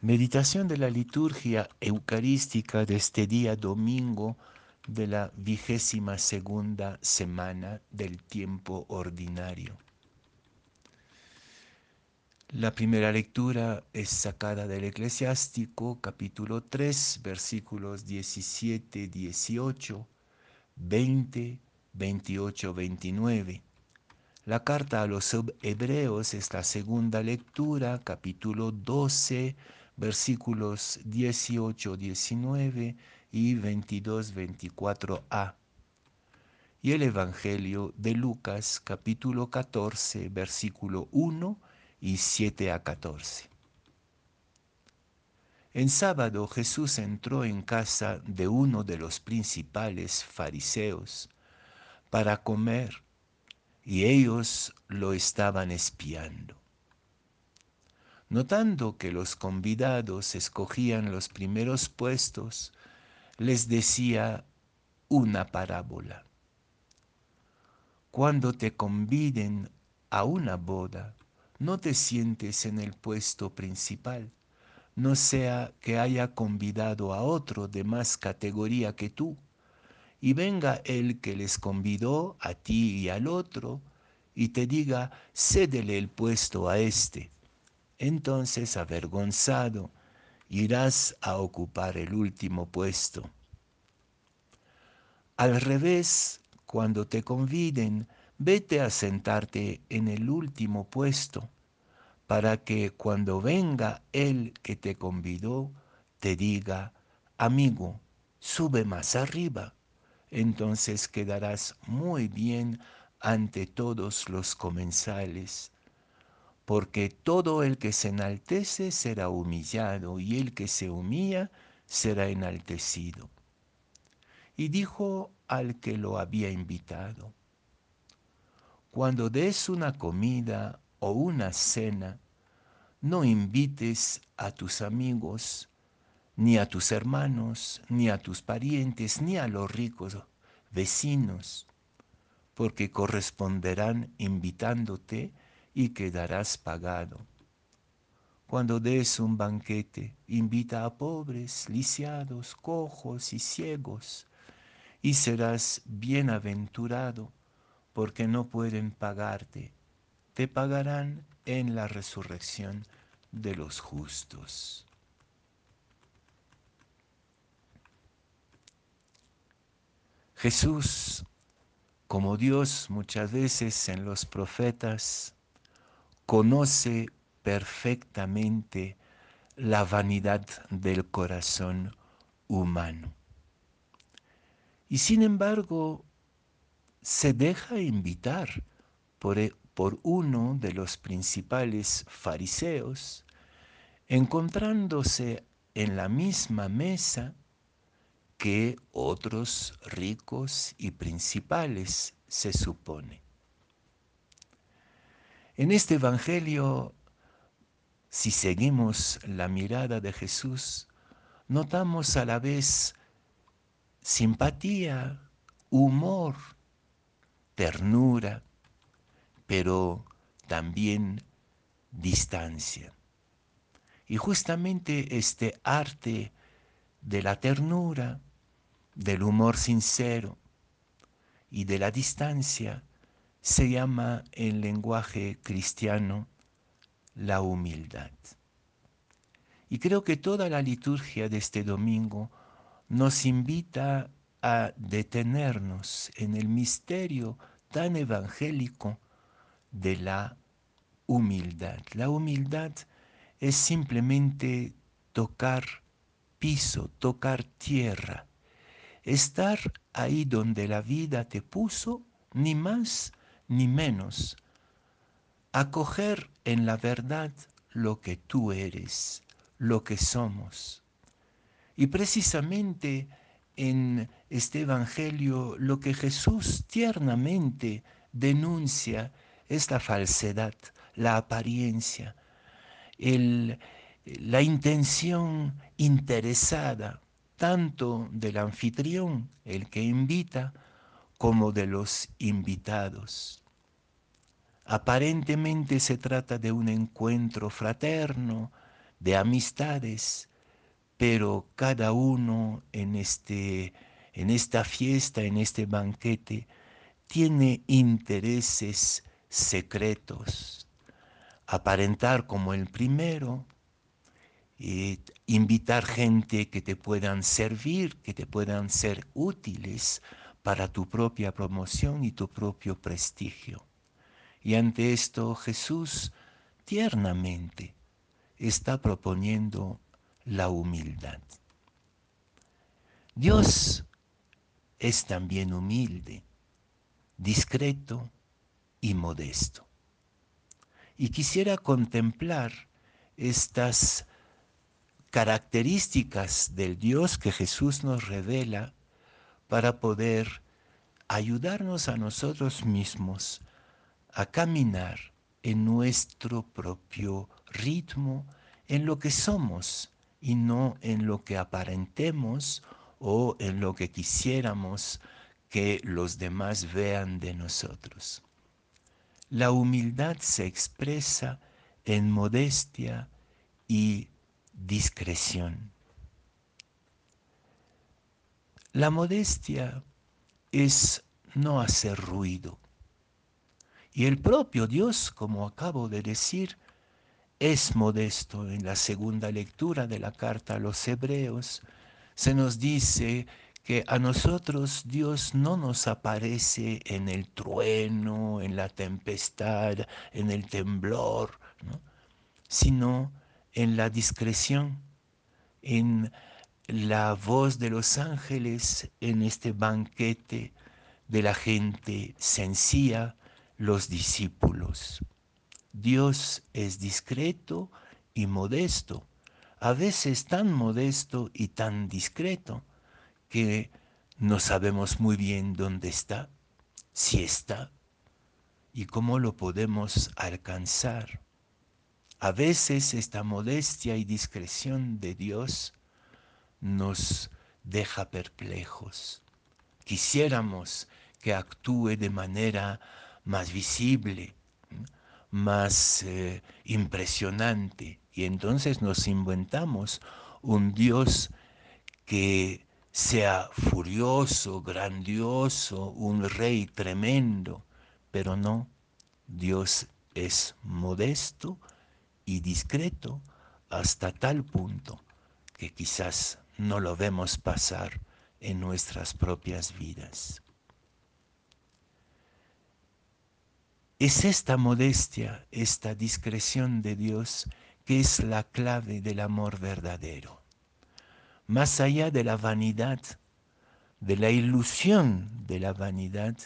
Meditación de la liturgia eucarística de este día domingo de la vigésima segunda semana del tiempo ordinario. La primera lectura es sacada del Eclesiástico capítulo 3 versículos 17, 18, 20, 28, 29. La carta a los hebreos es la segunda lectura, capítulo 12, versículos 18, 19 y 22, 24a. Y el Evangelio de Lucas, capítulo 14, versículo 1 y 7 a 14. En sábado Jesús entró en casa de uno de los principales fariseos para comer y ellos lo estaban espiando. Notando que los convidados escogían los primeros puestos, les decía una parábola. Cuando te conviden a una boda, no te sientes en el puesto principal, no sea que haya convidado a otro de más categoría que tú, y venga el que les convidó a ti y al otro, y te diga, cédele el puesto a este entonces avergonzado irás a ocupar el último puesto. Al revés, cuando te conviden, vete a sentarte en el último puesto, para que cuando venga el que te convidó, te diga, amigo, sube más arriba. Entonces quedarás muy bien ante todos los comensales porque todo el que se enaltece será humillado y el que se humilla será enaltecido. Y dijo al que lo había invitado, cuando des una comida o una cena, no invites a tus amigos, ni a tus hermanos, ni a tus parientes, ni a los ricos vecinos, porque corresponderán invitándote y quedarás pagado. Cuando des un banquete, invita a pobres, lisiados, cojos y ciegos, y serás bienaventurado, porque no pueden pagarte. Te pagarán en la resurrección de los justos. Jesús, como Dios muchas veces en los profetas, conoce perfectamente la vanidad del corazón humano. Y sin embargo, se deja invitar por, e, por, uno de los principales fariseos, encontrándose en la misma mesa que otros ricos y principales, se supone. En este Evangelio, si seguimos la mirada de Jesús, notamos a la vez simpatía, humor, ternura, pero también distancia. Y justamente este arte de la ternura, del humor sincero y de la distancia se llama en lenguaje cristiano la humildad. Y creo que toda la liturgia de este domingo nos invita a detenernos en el misterio tan evangélico de la humildad. La humildad es simplemente tocar piso, tocar tierra, estar ahí donde la vida te puso, ni más ni menos, acoger en la verdad lo que tú eres, lo que somos. Y precisamente en este Evangelio lo que Jesús tiernamente denuncia es la falsedad, la apariencia, la intención interesada tanto del anfitrión, el que invita, como de los invitados. Aparentemente se trata de un encuentro fraterno, de amistades, pero cada uno en, este, en esta fiesta, en este banquete, tiene intereses secretos. Aparentar como el primero, eh, invitar gente que te puedan servir, que te puedan ser útiles para tu propia promoción y tu propio prestigio. Y ante esto Jesús tiernamente está proponiendo la humildad. Dios es también humilde, discreto y modesto. Y quisiera contemplar estas características del Dios que Jesús nos revela para poder ayudarnos a nosotros mismos a caminar en nuestro propio ritmo, en lo que somos y no en lo que aparentemos o en lo que quisiéramos que los demás vean de nosotros. La humildad se expresa en modestia y discreción. La modestia es no hacer ruido. Y el propio Dios, como acabo de decir, es modesto. En la segunda lectura de la carta a los hebreos se nos dice que a nosotros Dios no nos aparece en el trueno, en la tempestad, en el temblor, sino en la discreción, en la voz de los ángeles en este banquete de la gente sencilla, los discípulos. Dios es discreto y modesto, a veces tan modesto y tan discreto que no sabemos muy bien dónde está, si está y cómo lo podemos alcanzar. A veces esta modestia y discreción de Dios nos deja perplejos. Quisiéramos que actúe de manera más visible, más eh, impresionante. Y entonces nos inventamos un Dios que sea furioso, grandioso, un rey tremendo, pero no, Dios es modesto y discreto hasta tal punto que quizás no lo vemos pasar en nuestras propias vidas. Es esta modestia, esta discreción de Dios que es la clave del amor verdadero. Más allá de la vanidad, de la ilusión de la vanidad,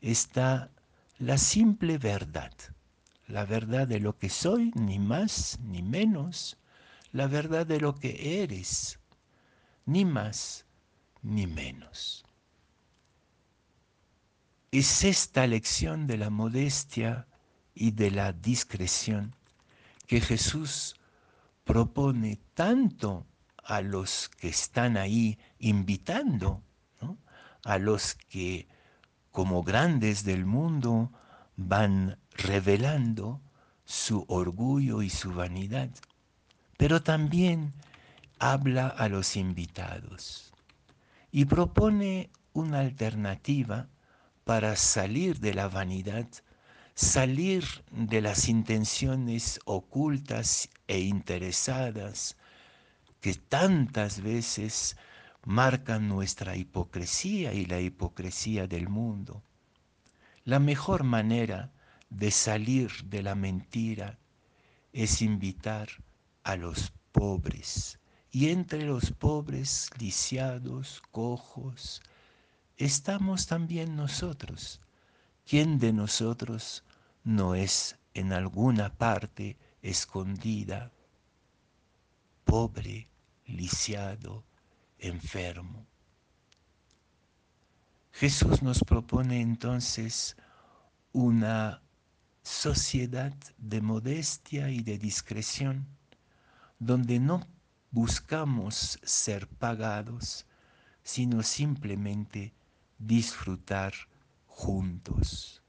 está la simple verdad, la verdad de lo que soy, ni más ni menos, la verdad de lo que eres, ni más ni menos. Es esta lección de la modestia y de la discreción que Jesús propone tanto a los que están ahí invitando, a los que como grandes del mundo van revelando su orgullo y su vanidad, pero también habla a los invitados y propone una alternativa para salir de la vanidad, salir de las intenciones ocultas e interesadas que tantas veces marcan nuestra hipocresía y la hipocresía del mundo. La mejor manera de salir de la mentira es invitar a los pobres, y entre los pobres, lisiados, cojos, estamos también nosotros. ¿Quién de nosotros no es en alguna parte escondida, pobre, lisiado, enfermo? Jesús nos propone entonces una sociedad de modestia y de discreción, donde no buscamos ser pagados, sino simplemente disfrutar juntos.